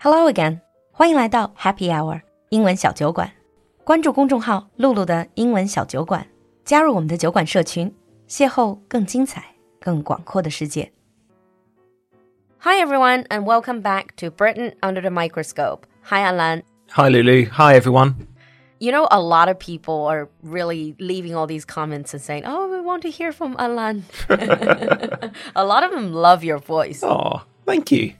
Hello again，欢迎来到 Happy Hour 英文小酒馆。关注公众号“露露的英文小酒馆”，加入我们的酒馆社群，邂逅更精彩、更广阔的世界。Hi everyone, and welcome back to Britain under the microscope. Hi Alan. Hi Lulu. Hi everyone. You know, a lot of people are really leaving all these comments and saying, "Oh, we want to hear from Alan." a lot of them love your voice. Oh, thank you.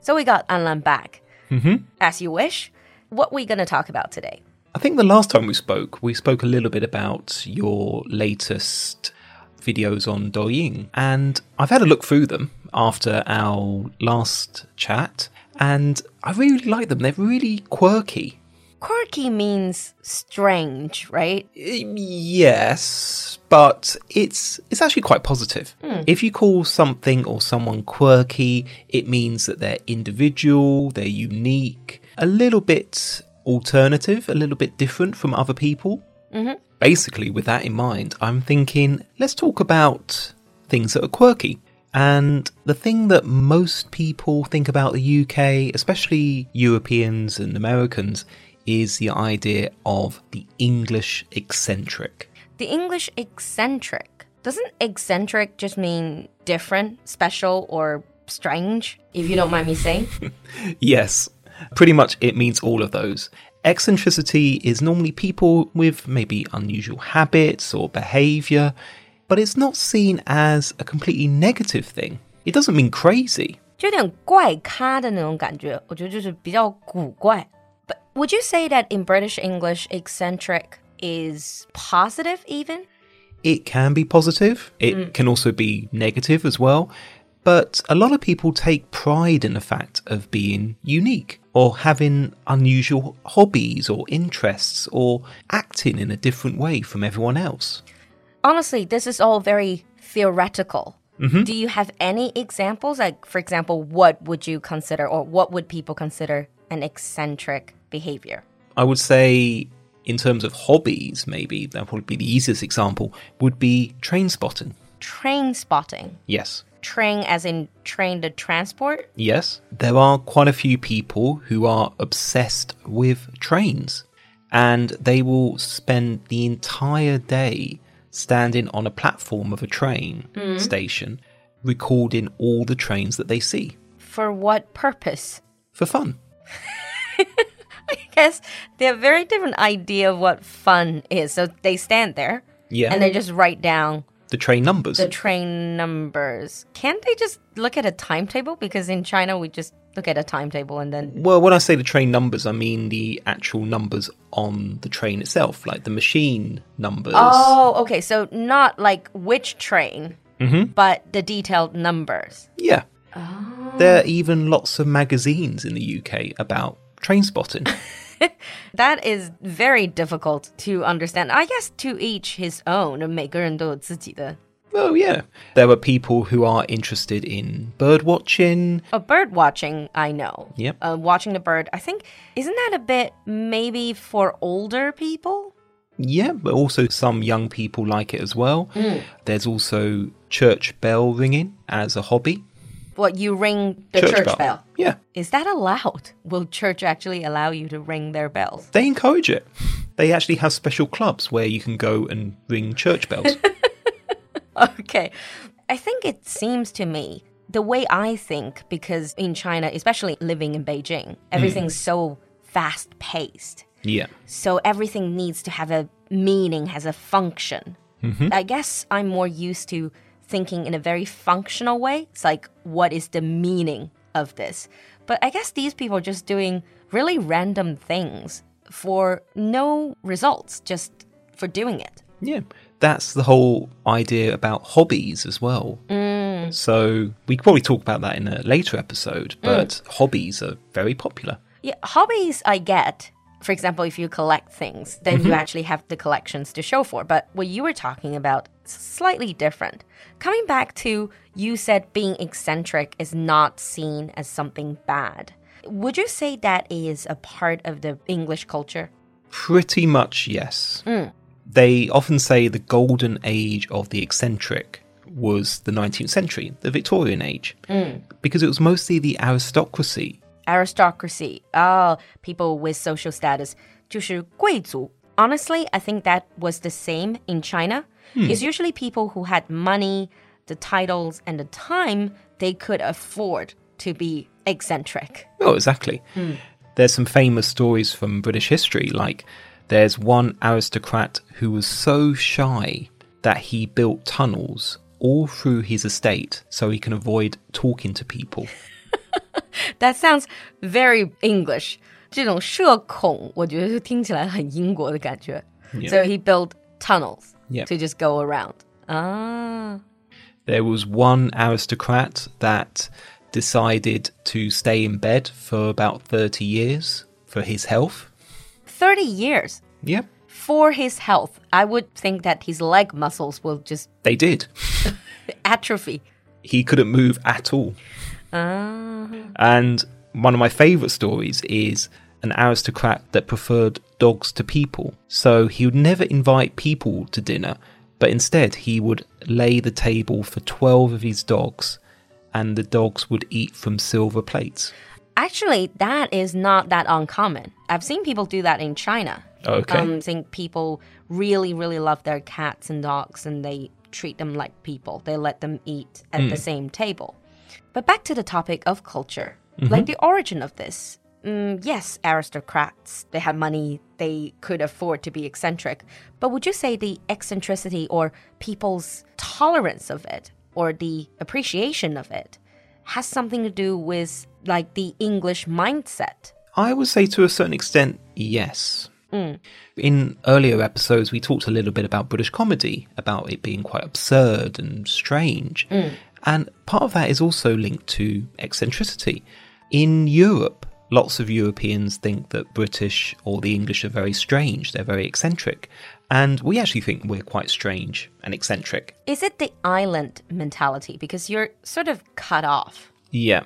So we got Alan back. Mm-hmm. As you wish. What are we going to talk about today? I think the last time we spoke, we spoke a little bit about your latest videos on Douyin, and I've had a look through them after our last chat, and I really like them. They're really quirky. Quirky means strange, right? Yes, but it's it's actually quite positive. Hmm. If you call something or someone quirky, it means that they're individual, they're unique, a little bit alternative, a little bit different from other people. Mm-hmm. Basically, with that in mind, I'm thinking let's talk about things that are quirky. And the thing that most people think about the UK, especially Europeans and Americans, is the idea of the English eccentric. The English eccentric. Doesn't eccentric just mean different, special, or strange? If you don't mind me saying. Yes, pretty much it means all of those. Eccentricity is normally people with maybe unusual habits or behavior, but it's not seen as a completely negative thing. It doesn't mean crazy. 就有点怪咖的那种感觉，我觉得就是比较古怪。 Would you say that in British English, eccentric is positive even? It can be positive, it mm. can also be negative as well, but a lot of people take pride in the fact of being unique or having unusual hobbies or interests or acting in a different way from everyone else. Honestly, this is all very theoretical. Mm-hmm. Do you have any examples? Like, for example, what would you consider or what would people consider an eccentric behavior? I would say, in terms of hobbies, maybe that would be the easiest example, would be train spotting. Train spotting. Yes. Train as in train to transport? Yes. There are quite a few people who are obsessed with trains, and they will spend the entire day standing on a platform of a train hmm. station recording all the trains that they see For what purpose? for fun. I guess they have very different idea of what fun is. So they stand there Yeah. and they just write down the train numbers. the train numbers. Can't they just look at a timetable? Because in China, we just look at a timetable and then. Well, when I say the train numbers, I mean the actual numbers on the train itself, like the machine numbers. Oh, okay. So not like which train, mm-hmm. but the detailed numbers. Yeah. Oh. There are even lots of magazines in the UK about train spotting. That is very difficult to understand. I guess to each his own. 每个人都有自己的 oh, yeah. There are people who are interested in bird watching. A bird watching, I know. Yep. Uh, watching the bird, I think, isn't that a bit maybe for older people? Yeah, but also some young people like it as well. There's also church bell ringing as a hobby. What, you ring the church, bell. Yeah. Is that allowed? Will church actually allow you to ring their bells? They encourage it. They actually have special clubs where you can go and ring church bells. Okay. I think it seems to me the way I think, because in China, especially living in Beijing, hmm. everything's so fast paced. yeah. So everything needs to have a meaning, has a function. Mm-hmm. I guess I'm more used to thinking in a very functional way. It's like, what is the meaning of this? But I guess these people are just doing really random things for no results, just for doing it. Yeah, that's the whole idea about hobbies as well. Mm. So we could probably talk about that in a later episode, mm. but hobbies are very popular. Yeah, hobbies I get. For example, if you collect things, then you mm-hmm. actually have the collections to show for. But what you were talking about slightly different. Coming back to you said being eccentric is not seen as something bad. Would you say that is a part of the English culture? Pretty much, yes. They often say the golden age of the eccentric was the 19th century, the Victorian age, because it was mostly the aristocracy aristocracy. Oh, people with social status. 就是贵族. Honestly, I think that was the same in China. It's usually people who had money, the titles, and the time they could afford to be eccentric. Oh, exactly. There's some famous stories from British history, like there's one aristocrat who was so shy that he built tunnels all through his estate so he can avoid talking to people. That sounds very English. 这种社恐，我觉得听起来很英国的感觉。So he built tunnels Yeah. to just go around. Ah. There was one aristocrat that decided to stay in bed for about 30 years for his health. 30 years Yep, for his health. I would think that his leg muscles will just they did. atrophy. he couldn't move at all. And one of my favourite stories is an aristocrat that preferred dogs to people. So he would never invite people to dinner, but instead he would lay the table for 12 of his dogs, and the dogs would eat from silver plates. Actually, that is not that uncommon. I've seen people do that in China. Okay. Um, I think people really, really love their cats and dogs and they treat them like people. They let them eat at the same table. But back to the topic of culture, like the origin of this. Mm, yes, aristocrats, they had money, they could afford to be eccentric. But would you say the eccentricity or people's tolerance of it or the appreciation of it has something to do with like the English mindset? I would say to a certain extent, yes. In earlier episodes, we talked a little bit about British comedy, about it being quite absurd and strange. And part of that is also linked to eccentricity. In Europe, lots of Europeans think that British or the English are very strange, they're very eccentric. And we actually think we're quite strange and eccentric. Is it the island mentality? Because you're sort of cut off. Yeah.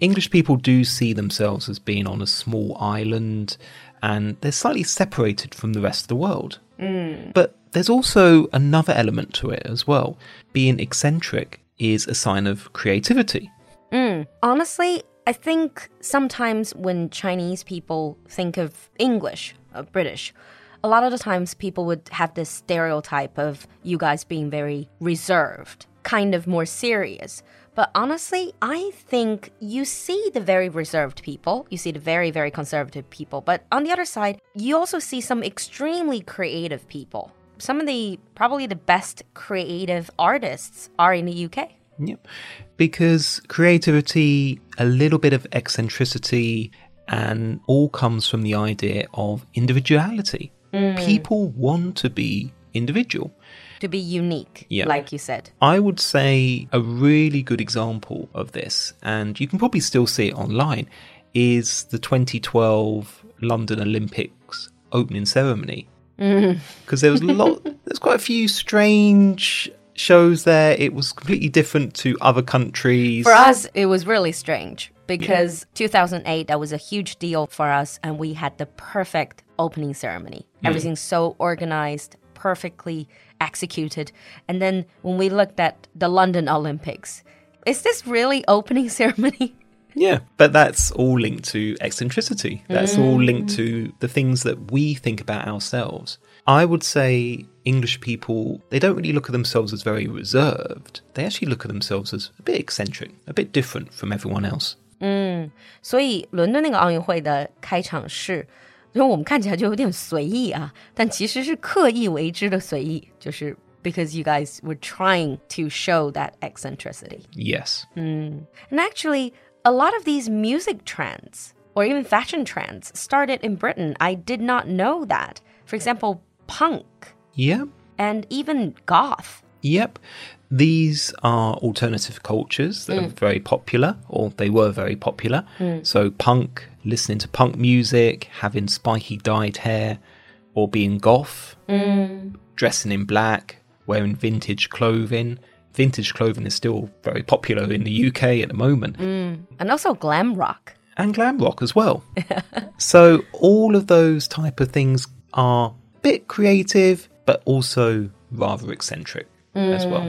English people do see themselves as being on a small island and they're slightly separated from the rest of the world. Mm. But there's also another element to it as well. Being eccentric is a sign of creativity. Mm. Honestly, I think sometimes when Chinese people think of English, uh, British, a lot of the times people would have this stereotype of you guys being very reserved, kind of more serious. But honestly, I think you see the very reserved people, you see the very, very conservative people. But on the other side, you also see some extremely creative people. Some of the probably the best creative artists are in the UK. Yep. Because creativity, a little bit of eccentricity, and all comes from the idea of individuality. Mm. People want to be individual. To be unique, Yeah. like you said. I would say a really good example of this, and you can probably still see it online, is the 2012 London Olympics opening ceremony. Mm. Because there was a lot, there's quite a few strange shows there. It was completely different to other countries. For us, it was really strange because 2008, that was a huge deal for us, and we had the perfect opening ceremony. Everything's so organized, perfectly executed. And then when we looked at the London Olympics, is this really opening ceremony? Yeah, but that's all linked to eccentricity. That's all linked to the things that we think about ourselves. I would say English people, they don't really look at themselves as very reserved. They actually look at themselves as a bit eccentric, a bit different from everyone else. 所以伦敦那个奥运会的开场式，因为我们看起来就有点随意啊，但其实是刻意为之的随意，就是 because you guys were trying to show that eccentricity. Yes. And actually, a lot of these music trends or even fashion trends started in Britain. I did not know that. For example, punk Yep. and even goth. Yep. These are alternative cultures that are hmm. very popular, or they were very popular. Hmm. So, punk, listening to punk music, having spiky dyed hair, or being goth, hmm. dressing in black, wearing vintage clothing Vintage clothing is still very popular in the UK at the moment, And also glam rock. and glam rock as well. so, all of those type of things are a bit creative, but also rather eccentric as well.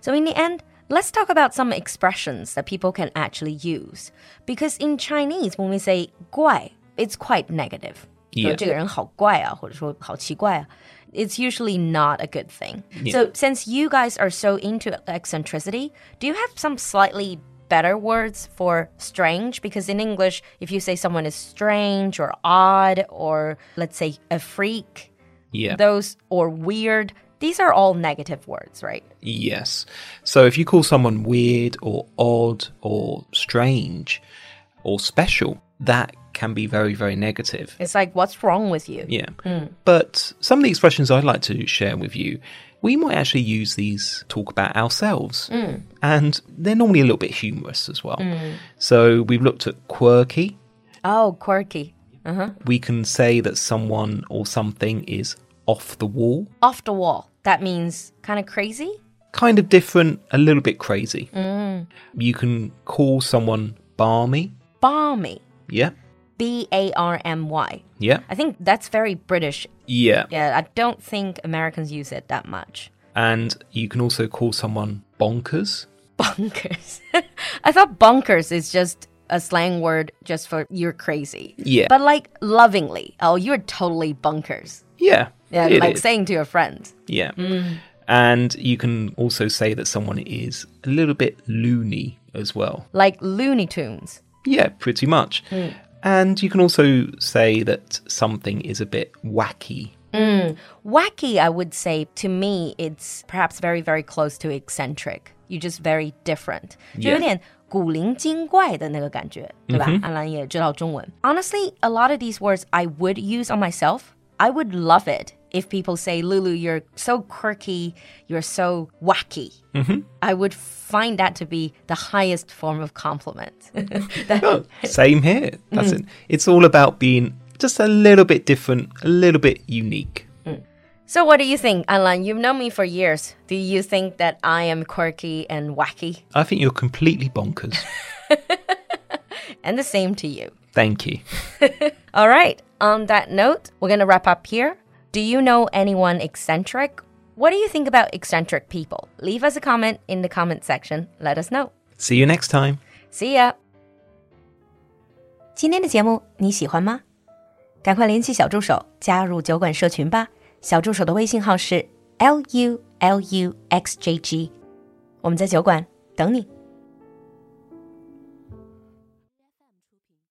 So in the end, Let's talk about some expressions that people can actually use. Because in Chinese, when we say 怪, it's quite negative. Yeah. 就这个人好怪啊，或者说好奇怪啊。 It's usually not a good thing. So, since you guys are so into eccentricity, do you have some slightly better words for strange? Because in English, if you say someone is strange or odd, or let's say a freak, Yeah. those or weird, these are all negative words, right? Yes. So if you call someone weird or odd or strange or special, that can be very, very negative. It's like, what's wrong with you? Yeah. Hmm. But some of the expressions I'd like to share with you, we might actually use these talk about ourselves. Hmm. And they're normally a little bit humorous as well. Hmm. So we've looked at quirky. Oh, quirky. Uh-huh. We can say that someone or something is off the wall. Off the wall. That means kind of crazy? Kind of different, a little bit crazy. You can call someone barmy. Barmy. Yeah. B A R M Y. Yeah. I think that's very British. Yeah. Yeah, I don't think Americans use it that much. And you can also call someone bonkers. Bonkers. I thought bonkers is just a slang word just for you're crazy. Yeah. But like lovingly, oh, you're totally bonkers. Yeah. Yeah, like is. saying to your friend. Yeah. Mm. And you can also say that someone is a little bit loony as well. Like Looney Tunes. Yeah, pretty much. Hmm. And you can also say that something is a bit wacky. Wacky, I would say, to me, it's perhaps very, very close to eccentric. You're just very different. 就有点古灵精怪的那个感觉，对吧？安兰也知道中文。Honestly, a lot of these words I would use on myself. I would love it if people say, Lulu, you're so quirky, you're so wacky. Mm-hmm. I would find that to be the highest form of compliment. Oh, same here. That's mm. it. It's all about being just a little bit different, a little bit unique. Mm. so, what do you think, Alan? You've known me for years. Do you think that I am quirky and wacky? I think you're completely bonkers. And the same to you. Thank you. All right. On that note, we're going to wrap up here. Do you know anyone eccentric? What do you think about eccentric people? Leave us a comment in the comment section. Let us know. See you next time. See ya. 今天的节目你喜欢吗？赶快联系小助手加入酒馆社群吧。小助手的微信号是 l u l u x j g，我们在酒馆等你。